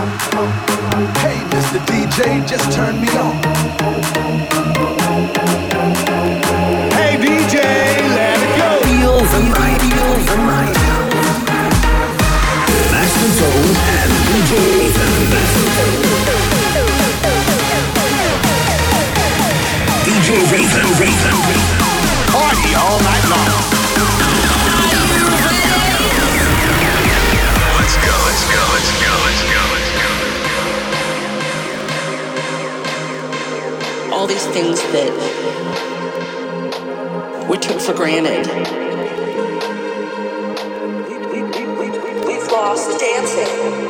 Hey, Mr. DJ, just turn me on. Hey, DJ, let it go. Feel the night. Master Tone and DJ. DJ. Party all night long. Let's go, let's go, let's go, these things that we took for granted. We've lost dancing.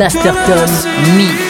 Master Tone Mix.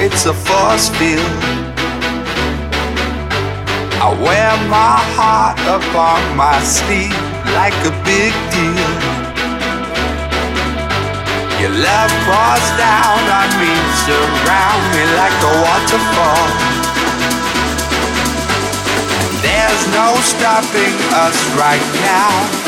it's a force field. I wear my heart upon my sleeve like a big deal. Your love pours down on me, surround me like a waterfall. There's no stopping us right now.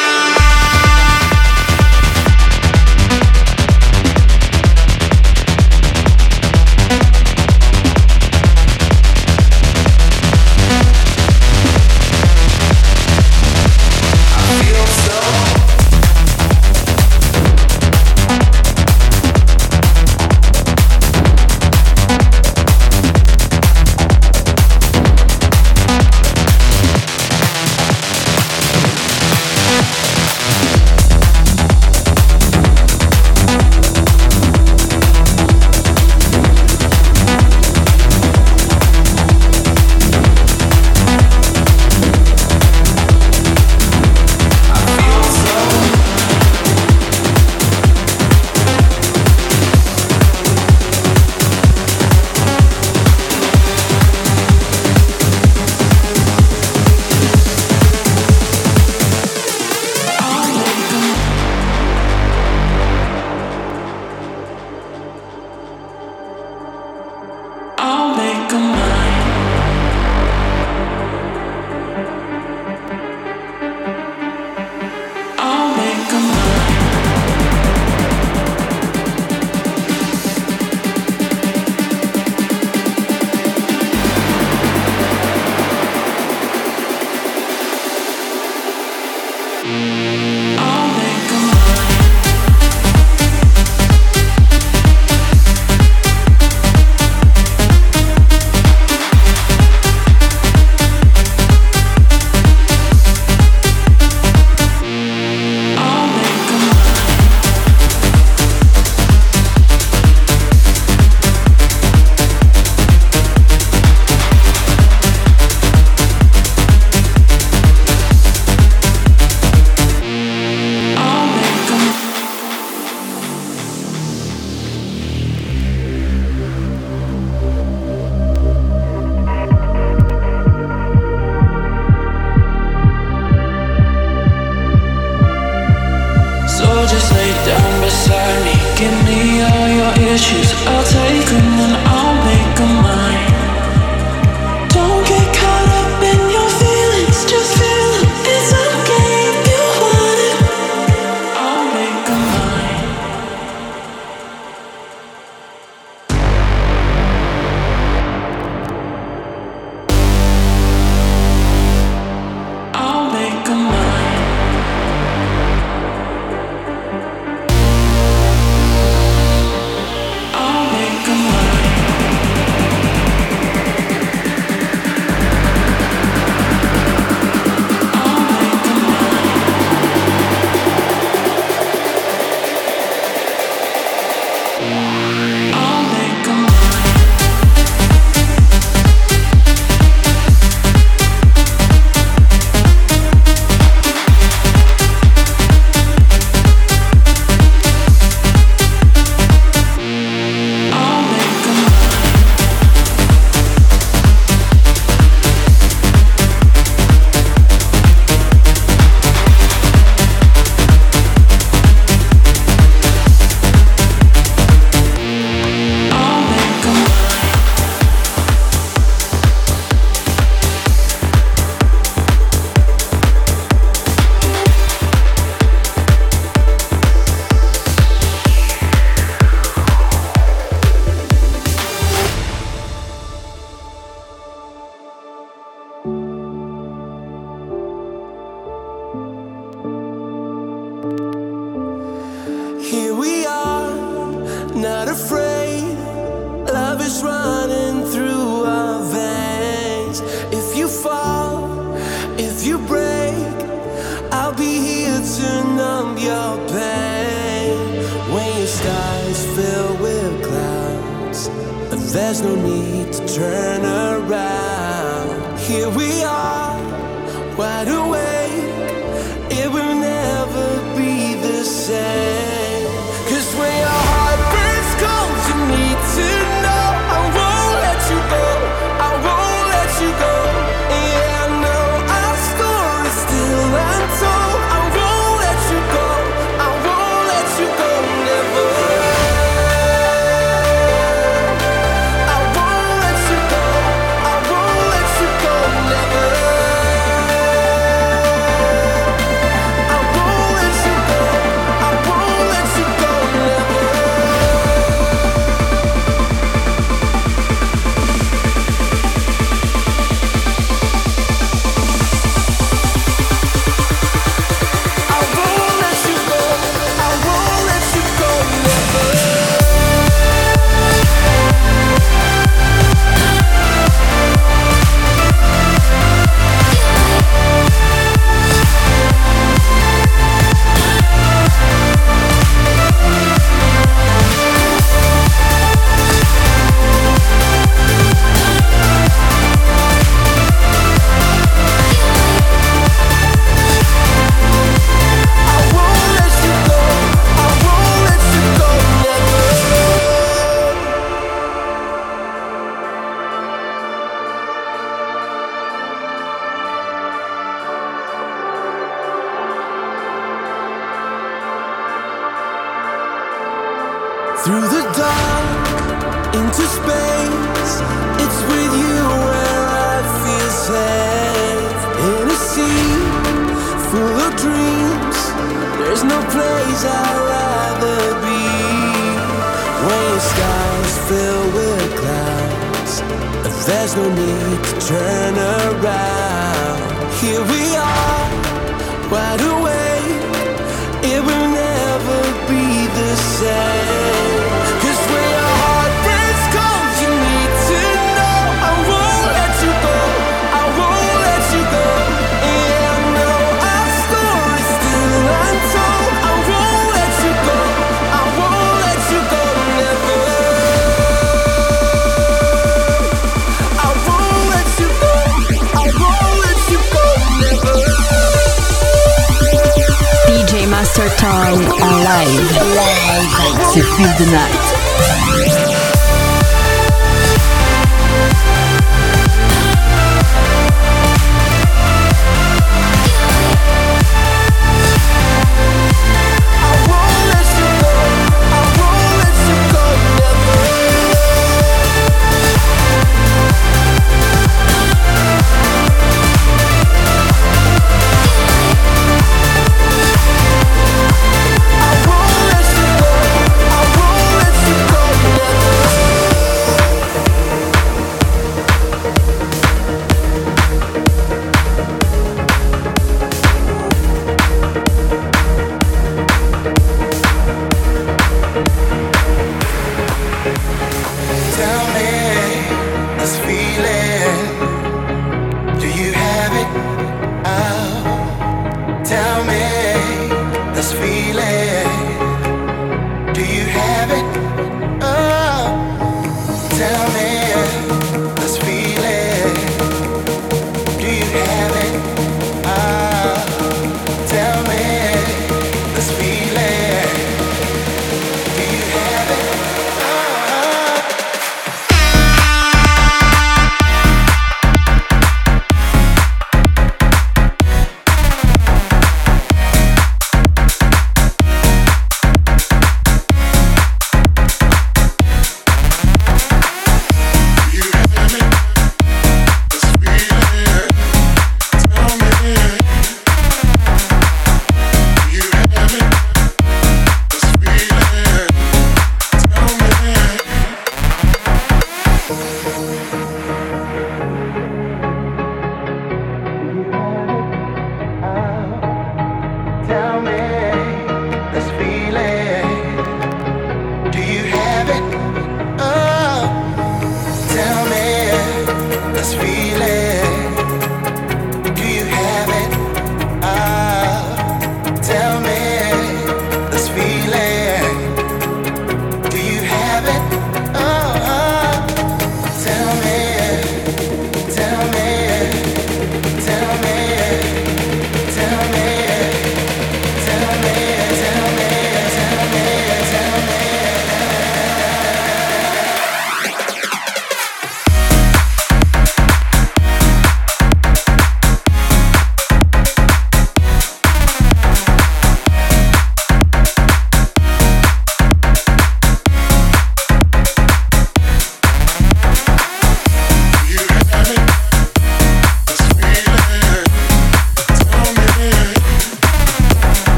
It?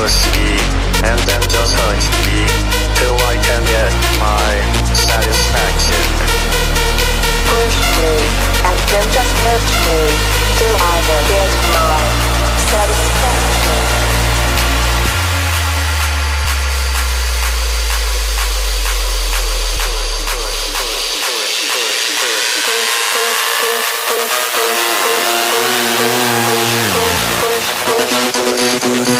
push key, and then just hurt me till I can get my satisfaction. Push play, and then just hurt me till I can get my satisfaction. Thank you. Yeah.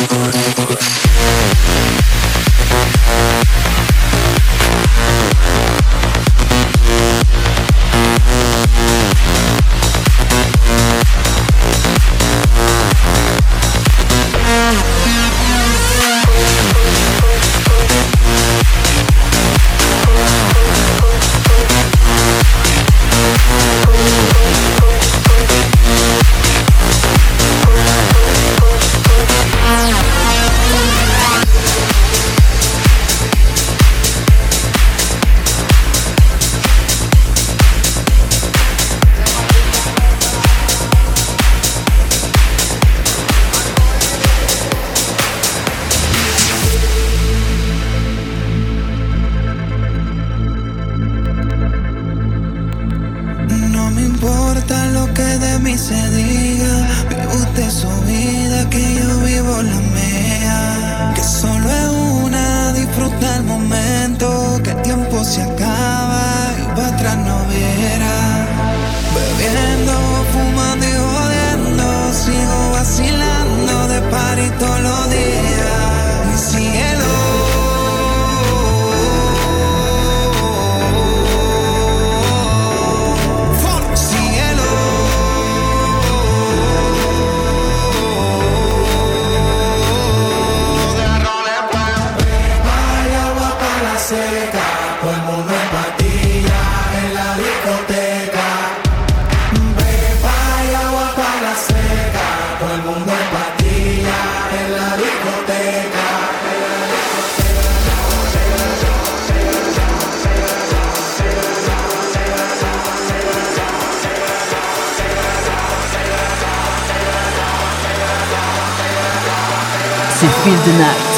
denied.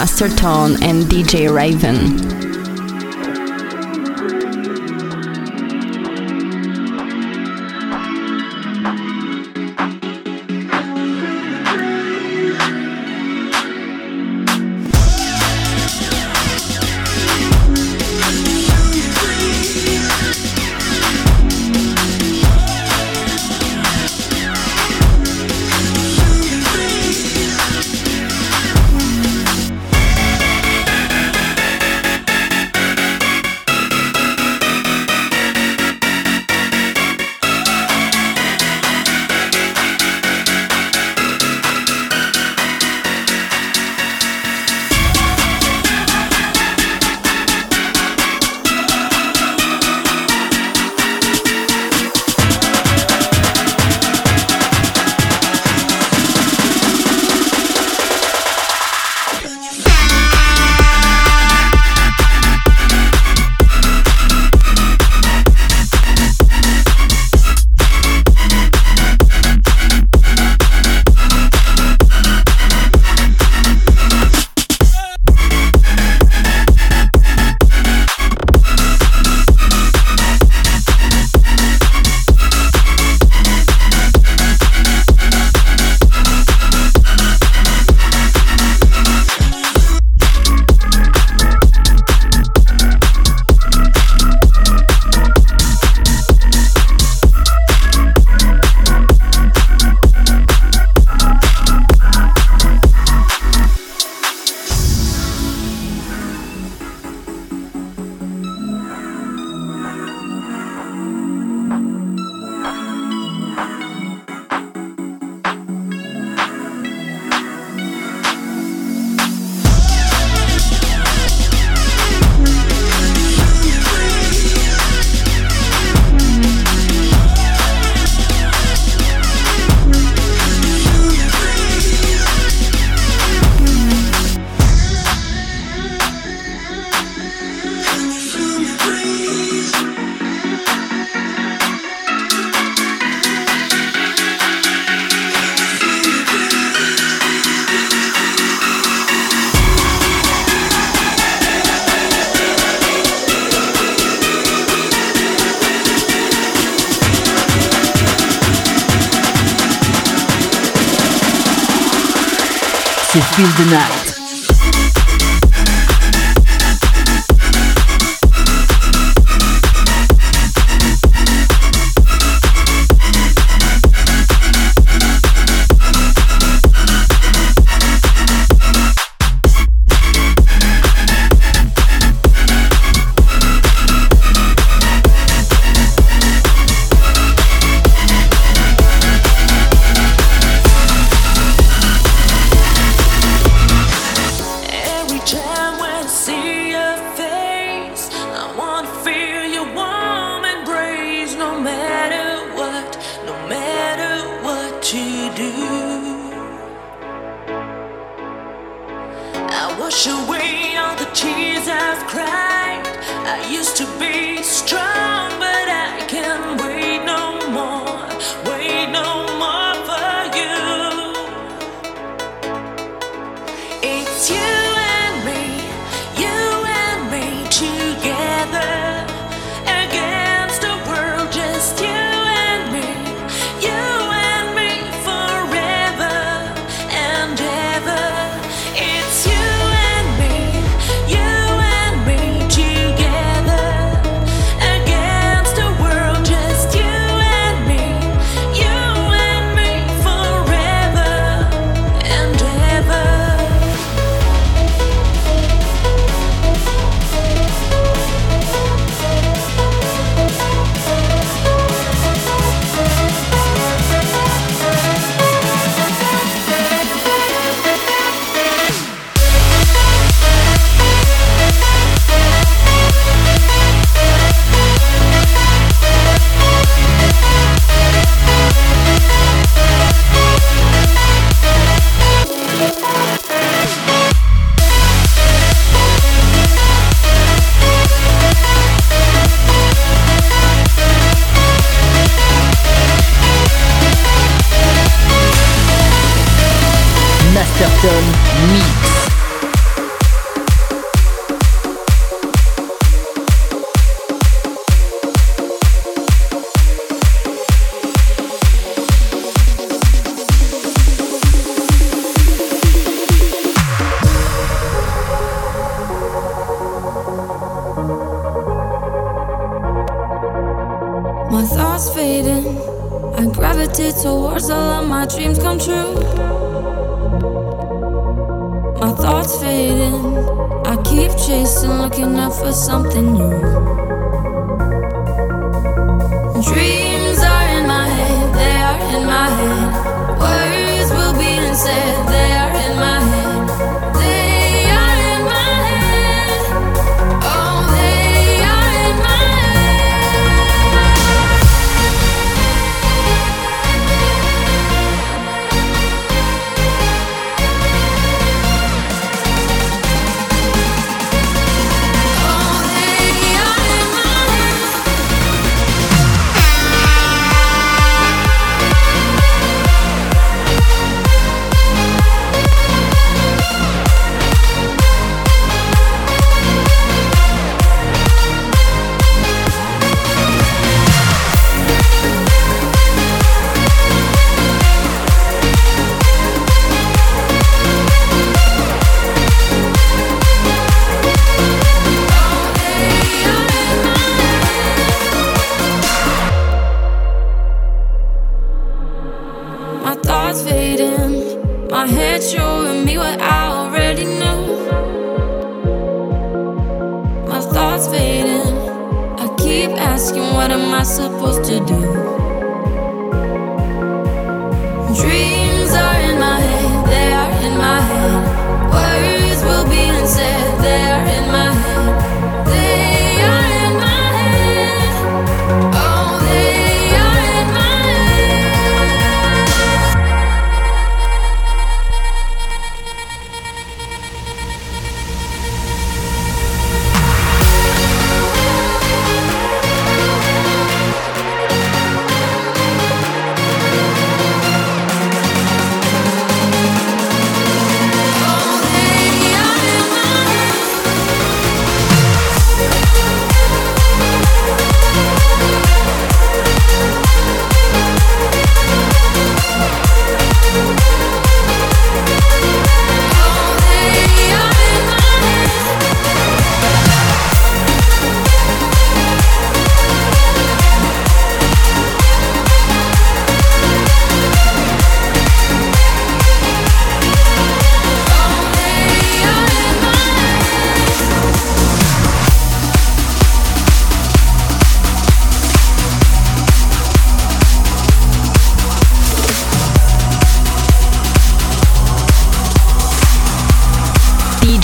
Master Tone and DJ Raven.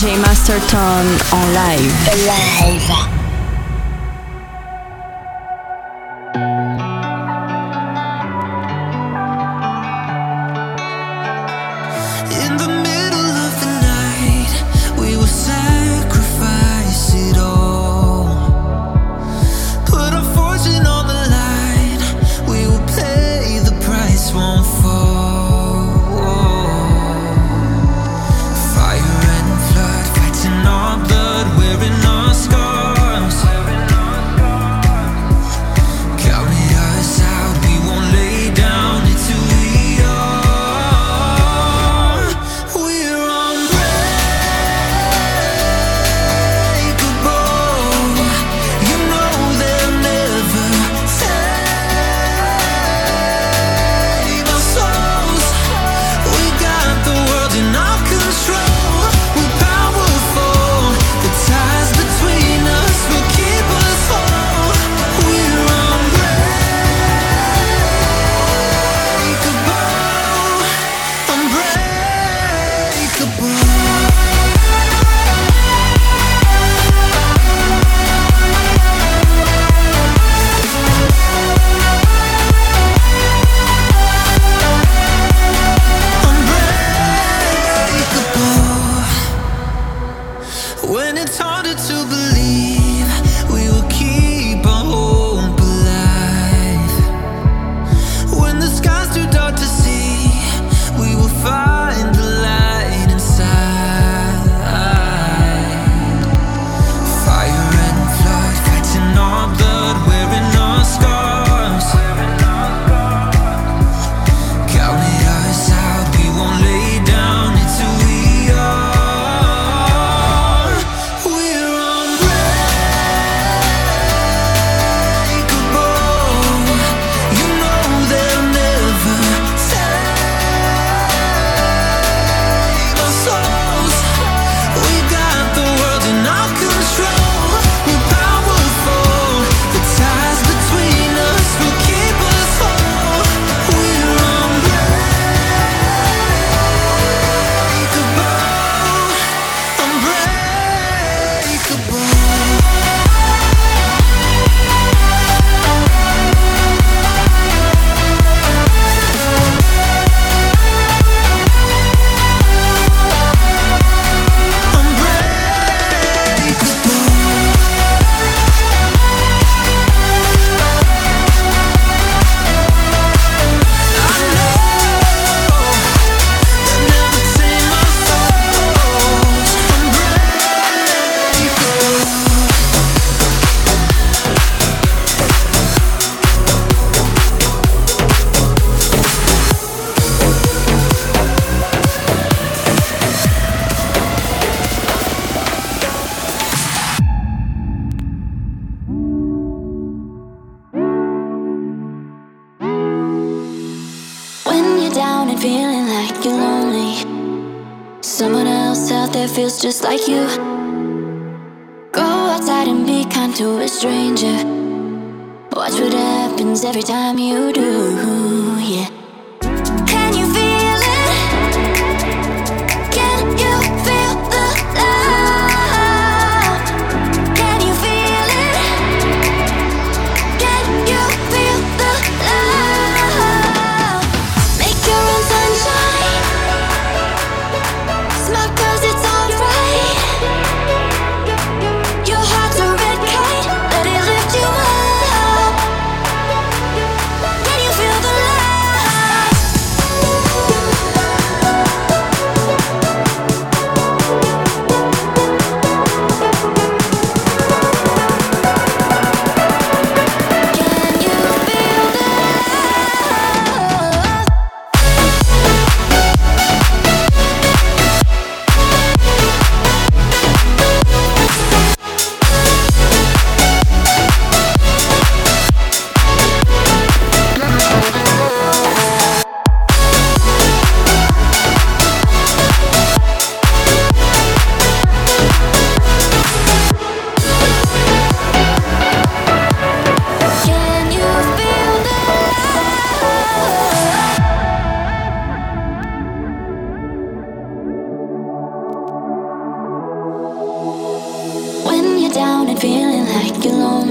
DJ Masterton en. Live.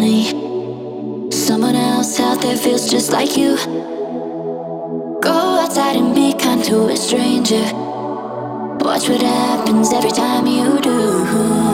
Someone else out there feels just like you. Go outside and be kind to a stranger. Watch what happens every time you do.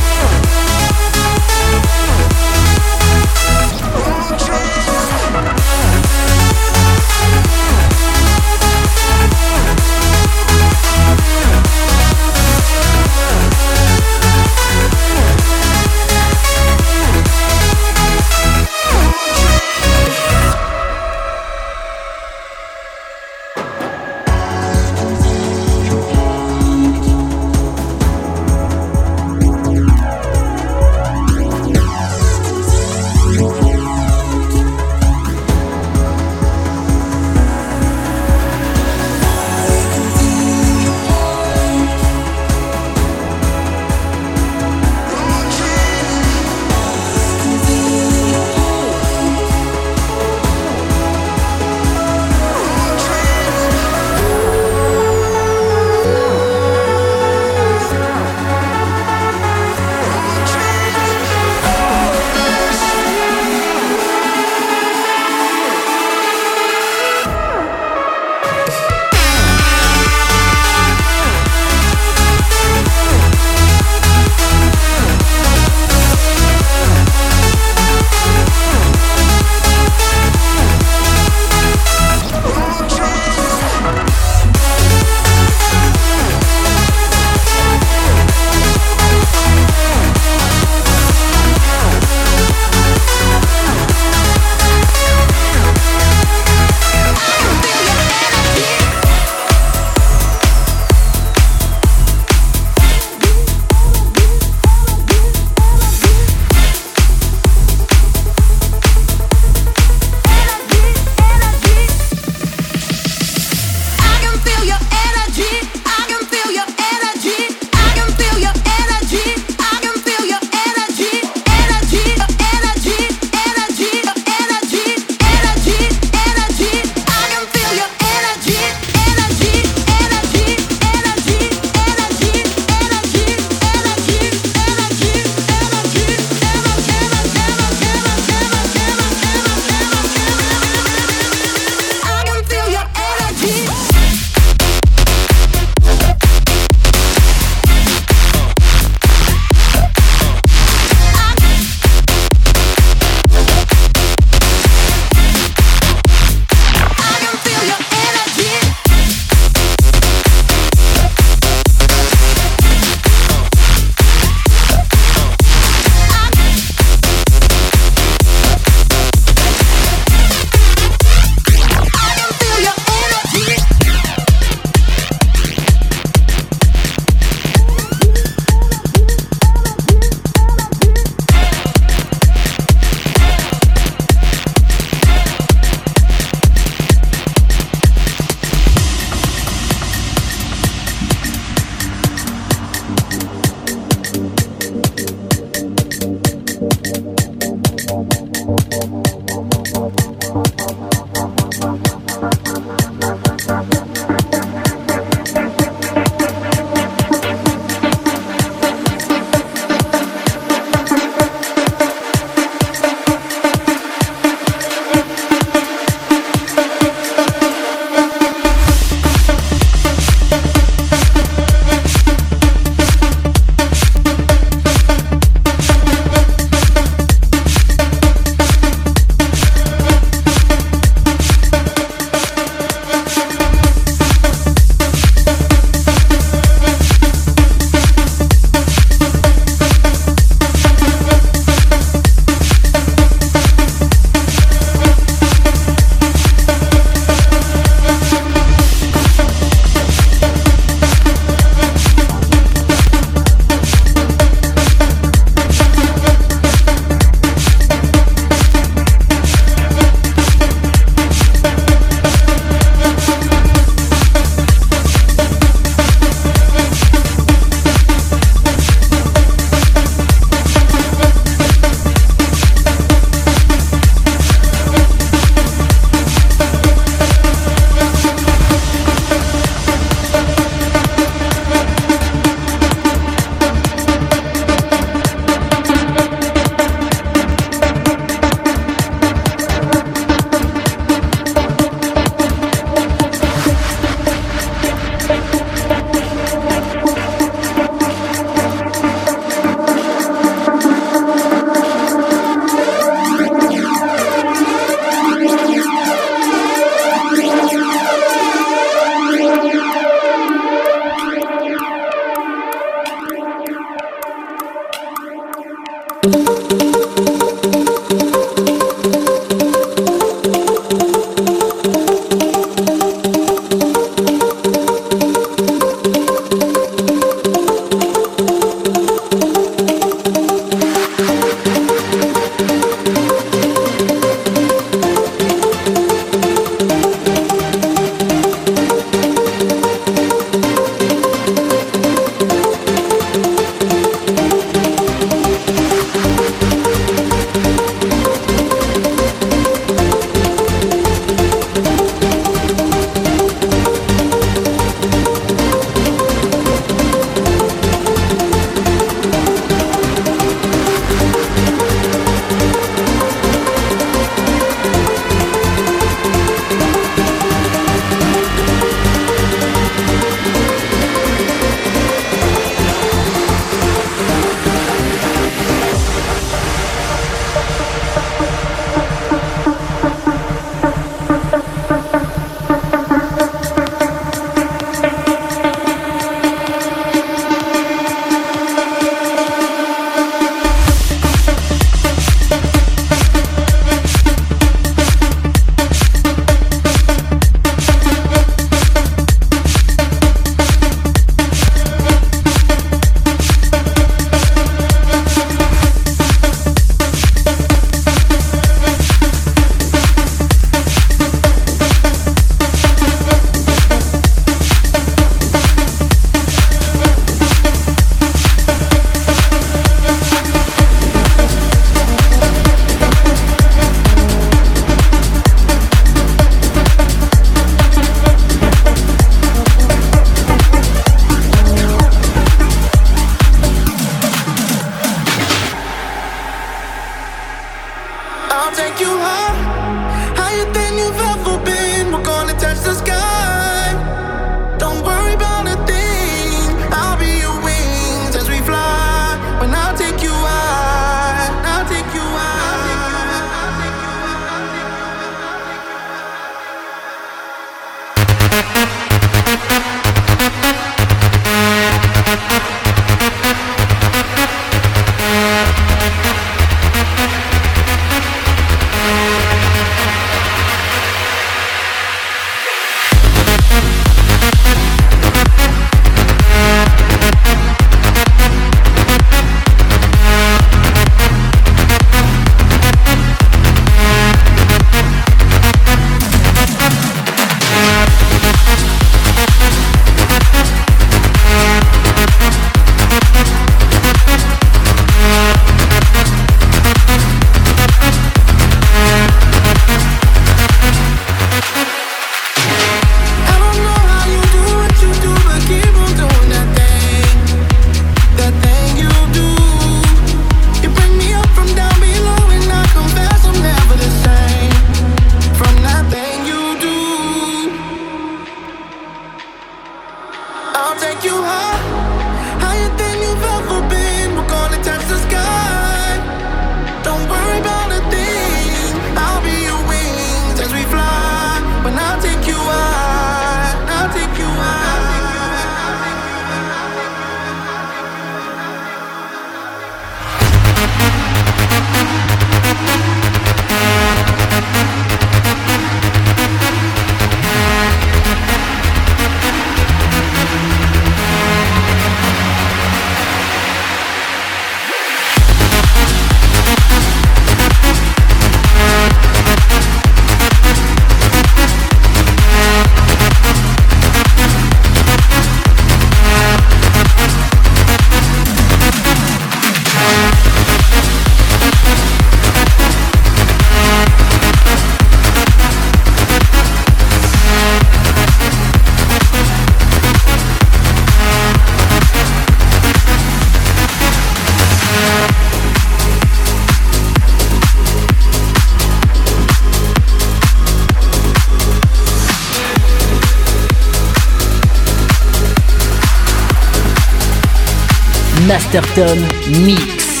Master Tone Mix.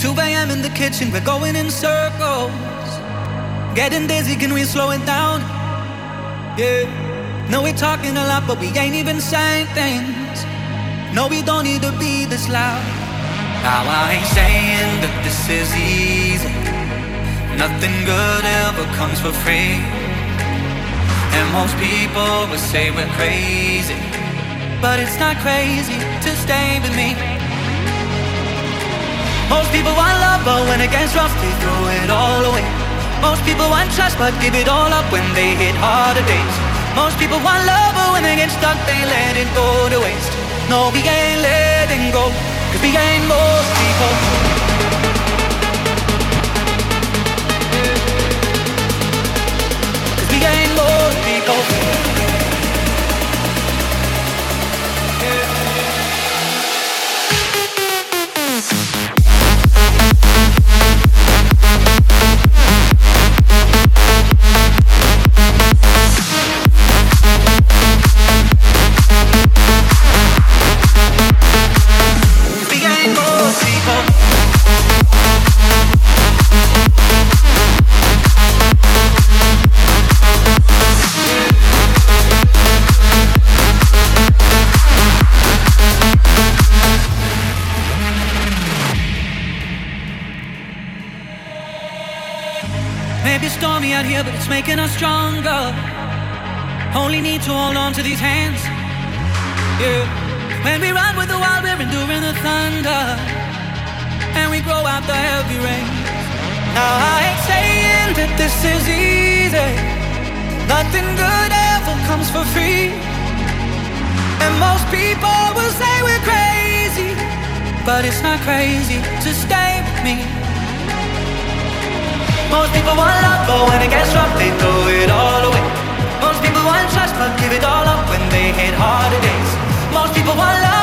2 a.m. in the kitchen, we're going in circles. Getting dizzy, can we slow it down? Yeah. No, we're talking a lot, but we ain't even saying things. No, we don't need to be this loud. Now, I ain't saying that this is easy. Nothing good ever comes for free. And most people will say we're crazy. But it's not crazy to stay with me. Most people want love, but when it gets rough, they throw it all away. Most people want trust, but give it all up when they hit harder days. Most people want love, but when they get stuck, they let it go to waste. No, we ain't letting go, cause we ain't most people. Ain't people. Need to hold on to these hands. Yeah. When we run with the wild, we're enduring the thunder. And we grow out the heavy rain. Now I ain't saying that this is easy. Nothing good ever comes for free. And most people will say we're crazy. But it's not crazy to stay with me. Most people want love, but when it gets rough, they throw it all away. But give it all up when they hit harder days. Most people want love,